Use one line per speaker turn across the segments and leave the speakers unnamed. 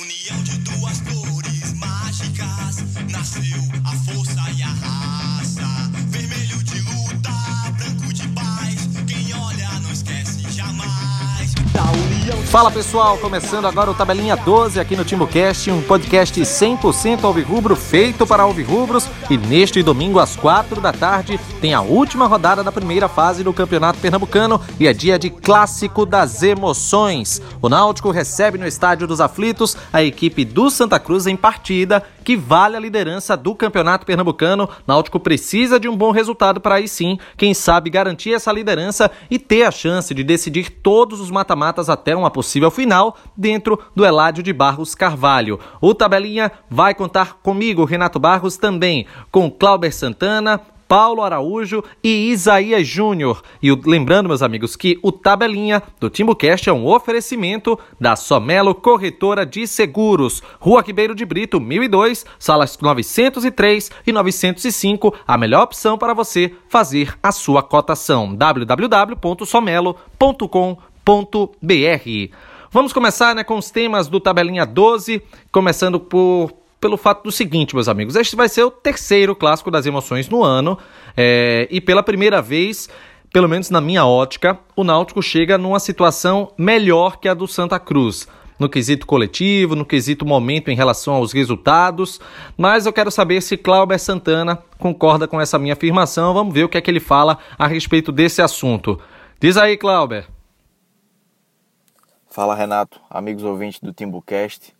união de duas cores mágicas nasceu a força e a raça. Vermelho de luta, branco de paz. Quem olha não esquece jamais. Da.
Fala pessoal, começando agora o Tabelinha 12 aqui no TimbuCast, um podcast 100% alvirrubro feito para alvirrubros. E neste domingo às 4 da tarde tem a última rodada da primeira fase do Campeonato Pernambucano e é dia de Clássico das Emoções. O Náutico recebe no Estádio dos Aflitos a equipe do Santa Cruz em partida que vale a liderança do Campeonato Pernambucano. Náutico precisa de um bom resultado para aí sim, quem sabe garantir essa liderança e ter a chance de decidir todos os mata-matas até uma possível final dentro do Eládio de Barros Carvalho. O Tabelinha vai contar comigo, Renato Barros, também com Clauber Santana, Paulo Araújo e Isaías Júnior. E lembrando, meus amigos, que o Tabelinha do Timbucast é um oferecimento da Somelo Corretora de Seguros, Rua Ribeiro de Brito, 1002, salas 903 e 905, a melhor opção para você fazer a sua cotação. www.somelo.com.br Vamos começar né, com os temas do Tabelinha 12, começando por pelo fato do seguinte, meus amigos: este vai ser o terceiro clássico das emoções no ano, é, e pela primeira vez, pelo menos na minha ótica, o Náutico chega numa situação melhor que a do Santa Cruz. No quesito coletivo, no quesito momento em relação aos resultados, mas eu quero saber se Cláudio Santana concorda com essa minha afirmação. Vamos ver o que é que ele fala a respeito desse assunto. Diz aí, Cláudio.
Fala, Renato, amigos ouvintes do Timbucast.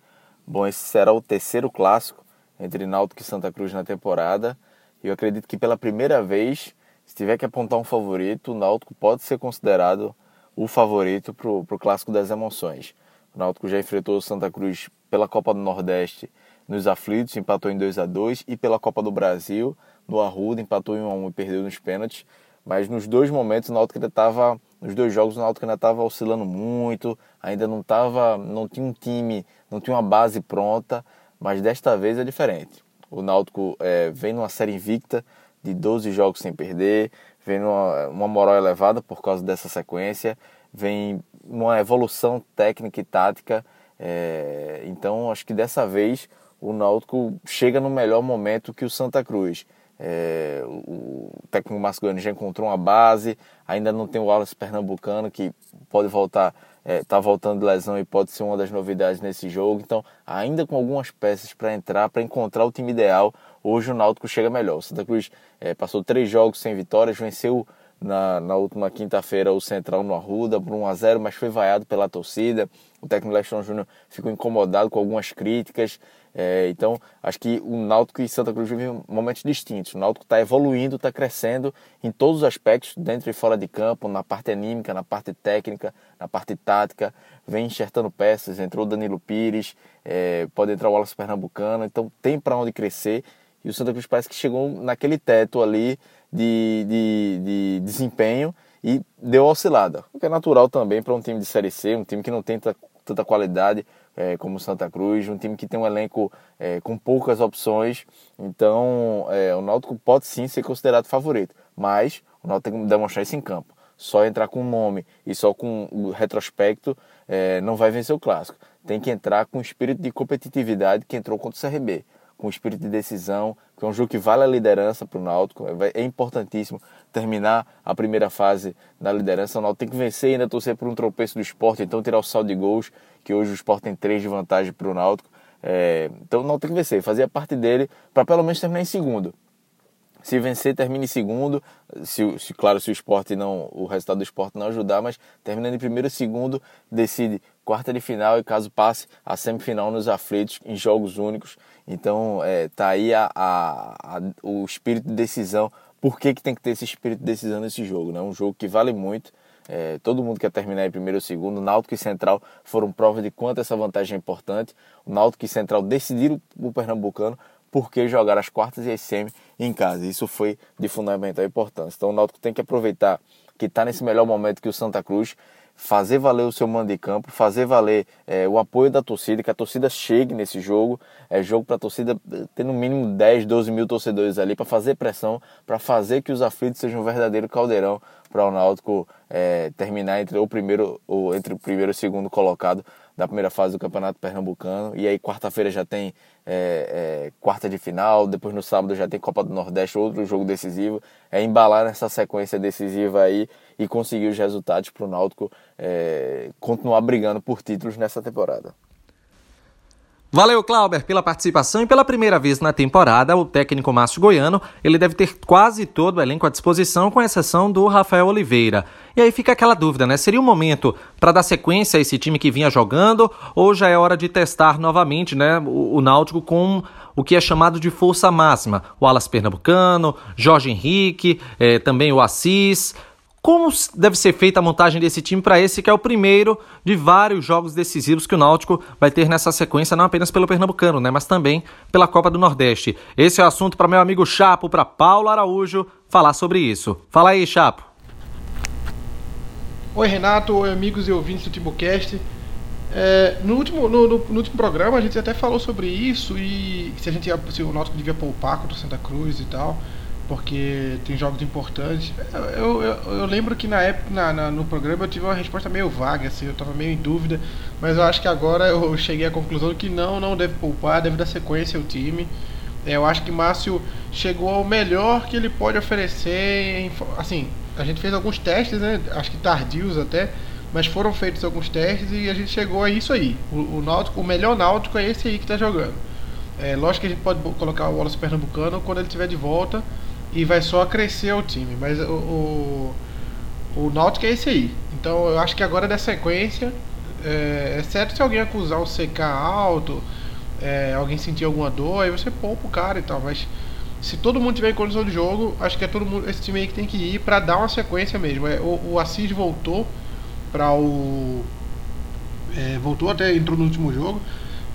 Bom, esse será o terceiro clássico entre Náutico e Santa Cruz na temporada. E eu acredito que pela primeira vez, se tiver que apontar um favorito, o Náutico pode ser considerado o favorito para o Clássico das Emoções. O Náutico já enfrentou o Santa Cruz pela Copa do Nordeste nos aflitos, empatou em 2 a 2 e pela Copa do Brasil, no Arruda, empatou em 1 a 1 e perdeu nos pênaltis. Mas nos dois momentos o Náutico ainda estava, nos dois jogos o Náutico ainda estava oscilando muito, ainda não tava, não tinha um time, não tinha uma base pronta, mas desta vez é diferente. O Náutico é, vem numa série invicta de 12 jogos sem perder, vem numa uma moral elevada por causa dessa sequência, vem numa evolução técnica e tática. É, então acho que dessa vez o Náutico chega no melhor momento que o Santa Cruz. É, o técnico Mascoiano já encontrou uma base, ainda não tem o Wallace Pernambucano que pode voltar, está é, tá voltando de lesão e pode ser uma das novidades nesse jogo. Então, ainda com algumas peças para entrar, para encontrar o time ideal, hoje o Náutico chega melhor. O Santa Cruz é, passou três jogos sem vitórias, venceu na, na última quinta-feira o Central no Arruda por 1 a 0 mas foi vaiado pela torcida. O técnico Leston Júnior ficou incomodado com algumas críticas. É, então, acho que o Náutico e Santa Cruz vivem momentos distintos. O Náutico está evoluindo, está crescendo em todos os aspectos, dentro e fora de campo, na parte anímica, na parte técnica, na parte tática. Vem enxertando peças, entrou Danilo Pires, é, pode entrar o Wallace Pernambucano. Então, tem para onde crescer. E o Santa Cruz parece que chegou naquele teto ali de, de, de desempenho e deu oscilada. O que é natural também para um time de Série C, um time que não tem tanta qualidade é, como o Santa Cruz, um time que tem um elenco é, com poucas opções. Então, é, o Náutico pode sim ser considerado favorito, mas o Náutico tem que demonstrar isso em campo. Só entrar com o nome e só com o retrospecto é, não vai vencer o clássico. Tem que entrar com o espírito de competitividade que entrou contra o CRB com espírito de decisão, que é um jogo que vale a liderança para o Náutico. É, é importantíssimo terminar a primeira fase da liderança. O Náutico tem que vencer e ainda torcer por um tropeço do esporte, então tirar o saldo de gols, que hoje o esporte tem três de vantagem para o Náutico. É, então o Náutico tem que vencer, fazer a parte dele para pelo menos terminar em segundo. Se vencer, termine em segundo. Se, se, claro, se o esporte não, o resultado do esporte não ajudar, mas terminando em primeiro e segundo, decide quarta de final e caso passe a semifinal nos aflitos em jogos únicos. Então é, tá aí a, a, a, o espírito de decisão. Por que, que tem que ter esse espírito de decisão nesse jogo? Né? Um jogo que vale muito. É, todo mundo quer terminar em primeiro ou segundo. Náutico e Central foram prova de quanto essa vantagem é importante. O Náutico e Central decidiram o Pernambucano porque jogar as quartas e as semi em casa. Isso foi de fundamental importância. Então o Náutico tem que aproveitar que está nesse melhor momento que o Santa Cruz, fazer valer o seu mando de campo, fazer valer é, o apoio da torcida, que a torcida chegue nesse jogo. É jogo para a torcida ter no mínimo 10, 12 mil torcedores ali para fazer pressão, para fazer que os aflitos sejam um verdadeiro caldeirão para o Náutico é, terminar entre o primeiro ou entre o primeiro e o segundo colocado da primeira fase do Campeonato Pernambucano. E aí quarta-feira já tem é, é, quarta de final, depois no sábado já tem Copa do Nordeste, outro jogo decisivo. É embalar nessa sequência decisiva aí e conseguir os resultados para o Náutico é, continuar brigando por títulos nessa temporada.
Valeu, Clauber, pela participação e pela primeira vez na temporada, o técnico Márcio Goiano, ele deve ter quase todo o elenco à disposição, com exceção do Rafael Oliveira. E aí fica aquela dúvida, né? Seria o um momento para dar sequência a esse time que vinha jogando ou já é hora de testar novamente, né, o, o Náutico com o que é chamado de força máxima? O Alas Pernambucano, Jorge Henrique, eh, também o Assis, como deve ser feita a montagem desse time para esse que é o primeiro de vários jogos decisivos que o Náutico vai ter nessa sequência, não apenas pelo Pernambucano, né, mas também pela Copa do Nordeste. Esse é o assunto para meu amigo Chapo, para Paulo Araújo, falar sobre isso. Fala aí, Chapo.
Oi, Renato, oi, amigos e ouvintes do Timbucast. É, no, último, no, no, no, último programa a gente até falou sobre isso e se a gente se o Náutico devia poupar contra o Santa Cruz e tal porque tem jogos importantes. Eu, eu, eu lembro que na época, na, na, no programa, eu tive uma resposta meio vaga, assim, eu estava meio em dúvida, mas eu acho que agora eu cheguei à conclusão que não, não deve poupar, deve dar sequência ao time. É, eu acho que Márcio chegou ao melhor que ele pode oferecer. Assim, a gente fez alguns testes, né? Acho que tardios até, mas foram feitos alguns testes e a gente chegou a isso aí. O, o, Náutico, o melhor Náutico é esse aí que está jogando. É, lógico que a gente pode colocar o Wallace Pernambucano quando ele estiver de volta e vai só crescer o time. Mas o, o, o Náutico é esse aí. Então eu acho que agora da sequência, é, exceto se alguém acusar o CK alto, é, alguém sentir alguma dor, aí você poupa o cara e tal. Mas se todo mundo tiver em condição de jogo, acho que é todo mundo, esse time aí que tem que ir para dar uma sequência mesmo. É, o, o Assis voltou para o. É, voltou até entrou no último jogo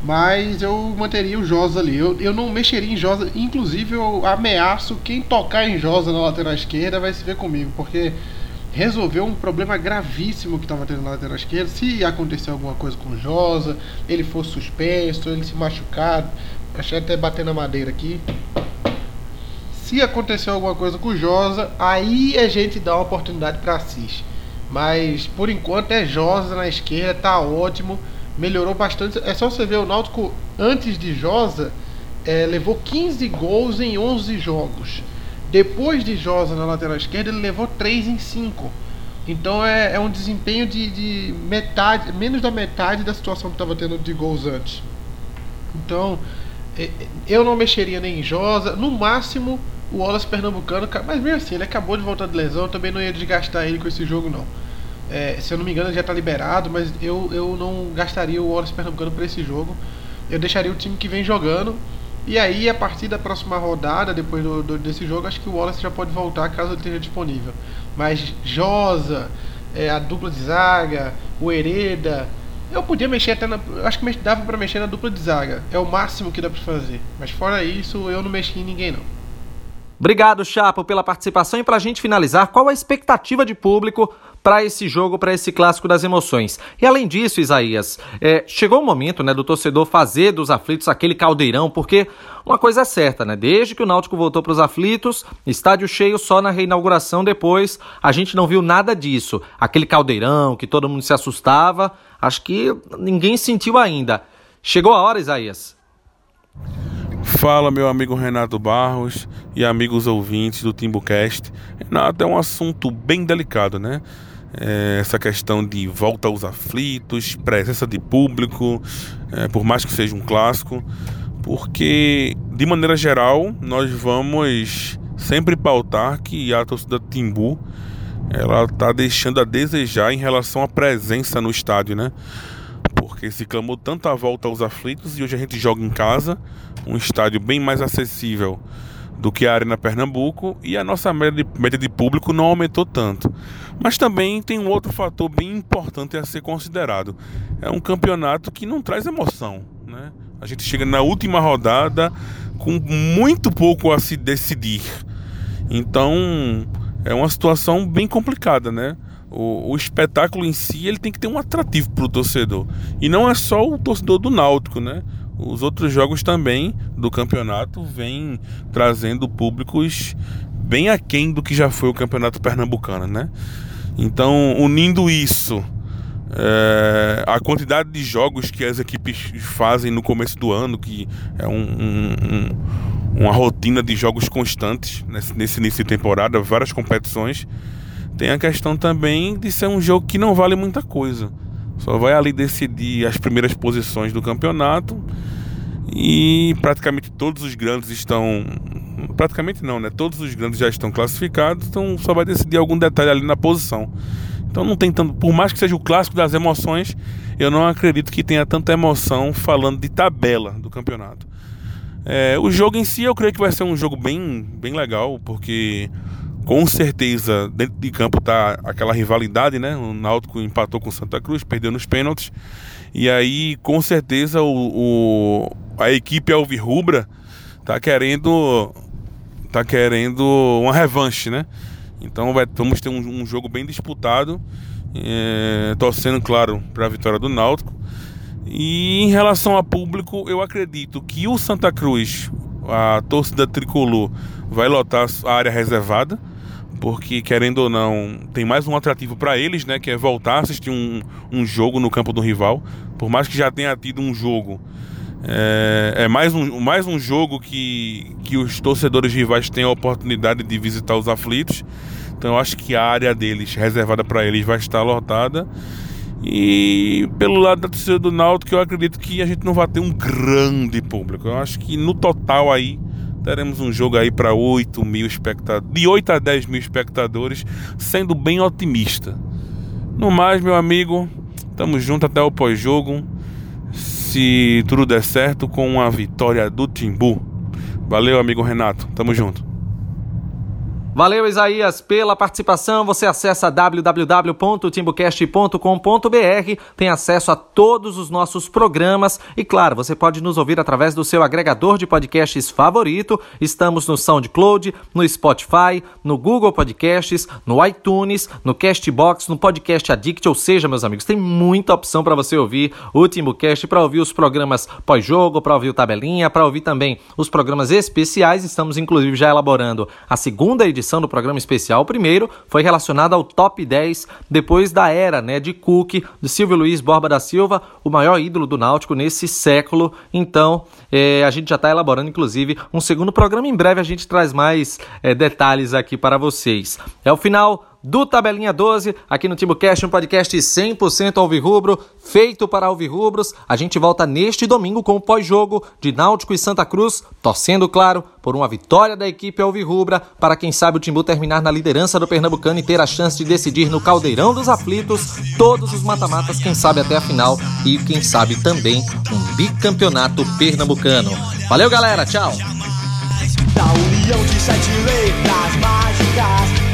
mas eu manteria o Josa ali. Eu, eu não mexeria em Josa. Inclusive, eu ameaço quem tocar em Josa na lateral esquerda vai se ver comigo, porque resolveu um problema gravíssimo que estava tendo na lateral esquerda. Se acontecer alguma coisa com o Josa, ele for suspenso, ele se machucar, achei até bater na madeira aqui. Se acontecer alguma coisa com o Josa, aí a gente dá uma oportunidade para Assis. Mas por enquanto é Josa na esquerda, tá ótimo melhorou bastante. É só você ver o Náutico antes de Josa é, levou 15 gols em 11 jogos. Depois de Josa na lateral esquerda, ele levou 3 em 5. Então é, é um desempenho de, de, metade, menos da metade da situação que estava tendo de gols antes. Então é, eu não mexeria nem em Josa. No máximo o Wallace Pernambucano, mas mesmo assim, ele acabou de voltar de lesão, também não ia desgastar ele com esse jogo não. É, se eu não me engano, já está liberado, mas eu, eu não gastaria o Wallace Pernambucano para esse jogo. Eu deixaria o time que vem jogando. E aí, a partir da próxima rodada, depois do, do, desse jogo, acho que o Wallace já pode voltar caso ele esteja disponível. Mas Josa, é, a dupla de zaga, o Hereda. Eu podia mexer até na. Acho que dava para mexer na dupla de zaga. É o máximo que dá para fazer. Mas fora isso, eu não mexi em ninguém não.
Obrigado, Chapo, pela participação. E para a gente finalizar, qual a expectativa de público para esse jogo, para esse clássico das emoções. E além disso, Isaías, é, chegou o momento né, do torcedor fazer dos aflitos aquele caldeirão, porque uma coisa é certa, né? Desde que o Náutico voltou para os aflitos, estádio cheio só na reinauguração depois, a gente não viu nada disso. Aquele caldeirão que todo mundo se assustava, acho que ninguém sentiu ainda. Chegou a hora, Isaías.
Fala, meu amigo Renato Barros e amigos ouvintes do Timbucast. Renato, é um assunto bem delicado, né? É, essa questão de volta aos aflitos, presença de público, é, por mais que seja um clássico, porque de maneira geral nós vamos sempre pautar que a torcida Timbu ela está deixando a desejar em relação à presença no estádio, né? Porque se clamou tanto a volta aos aflitos e hoje a gente joga em casa, um estádio bem mais acessível do que a Arena Pernambuco e a nossa média de, média de público não aumentou tanto. Mas também tem um outro fator bem importante a ser considerado. É um campeonato que não traz emoção. Né? A gente chega na última rodada com muito pouco a se decidir. Então é uma situação bem complicada, né? O, o, espetáculo em si ele tem que ter um atrativo para o torcedor. E não é só o torcedor do Náutico, né? os outros jogos também do campeonato vêm trazendo públicos bem aquém do que já foi o campeonato pernambucano, né? Então, unindo isso É, a quantidade de jogos que as equipes fazem no começo do ano, que é um, um, um, uma rotina de jogos constantes nesse, nesse início de temporada, várias competições. Tem a questão também de ser um jogo que não vale muita coisa. Só vai ali decidir as primeiras posições do campeonato e praticamente todos os grandes estão. Praticamente não, né? Todos os grandes já estão classificados, então só vai decidir algum detalhe ali na posição. Então não tem tanto. Por mais que seja o clássico das emoções, eu não acredito que tenha tanta emoção falando de tabela do campeonato. É, o jogo em si eu creio que vai ser um jogo bem, bem legal, porque com certeza dentro de campo tá aquela rivalidade, né? O Náutico empatou com Santa Cruz, perdeu nos pênaltis. E aí, com certeza, o, o a equipe Alvirrubra tá querendo tá querendo uma revanche, né? Então vai, vamos ter um, um jogo bem disputado, é, torcendo, claro, para a vitória do Náutico. E em relação a público, eu acredito que o Santa Cruz, a torcida tricolor, vai lotar a área reservada, porque querendo ou não, tem mais um atrativo para eles, né? Que é voltar a assistir um, um jogo no campo do rival. Por mais que já tenha tido um jogo é, é, mais, um, mais um jogo que, que os torcedores rivais têm a oportunidade de visitar os aflitos. Então eu acho que a área deles, reservada para eles, vai estar lotada. E pelo lado da torcida do Náutico, eu acredito que a gente não vai ter um grande público. Eu acho que no total aí teremos um jogo aí para 8 mil espectadores, de 8 a 10 mil espectadores, sendo bem otimista. No mais, meu amigo, estamos juntos até o pós-jogo se tudo der certo, com a vitória do Timbu. Valeu, amigo Renato. Tamo junto.
Valeu, Isaías, pela participação. Você acessa www.timbocast.com.br, tem acesso a todos os nossos programas e, claro, você pode nos ouvir através do seu agregador de podcasts favorito. Estamos no SoundCloud, no Spotify, no Google Podcasts, no iTunes, no Castbox, no Podcast Addict, ou seja, meus amigos, tem muita opção para você ouvir o Timbocast, para ouvir os programas pós-jogo, para ouvir o Tabelinha, para ouvir também os programas especiais. Estamos, inclusive, já elaborando a segunda edição edição do programa especial. O primeiro foi relacionado ao top 10 depois da era né, de Cook, de Silvio Luiz Borba da Silva, o maior ídolo do Náutico nesse século. Então, é, a gente já está elaborando, inclusive, um segundo programa. Em breve a gente traz mais é, detalhes aqui para vocês. É o final do Tabelinha 12, aqui no TimbuCast, um podcast 100% alvirrubro, feito para alvirrubros. A gente volta neste domingo com o pós-jogo de Náutico e Santa Cruz, torcendo, claro, por uma vitória da equipe alvirrubra, para quem sabe o Timbu terminar na liderança do Pernambucano e ter a chance de decidir no caldeirão dos aflitos todos os mata-matas, quem sabe até a final e quem sabe também um bicampeonato pernambucano. Valeu, galera, tchau! Da união de sete letras mágicas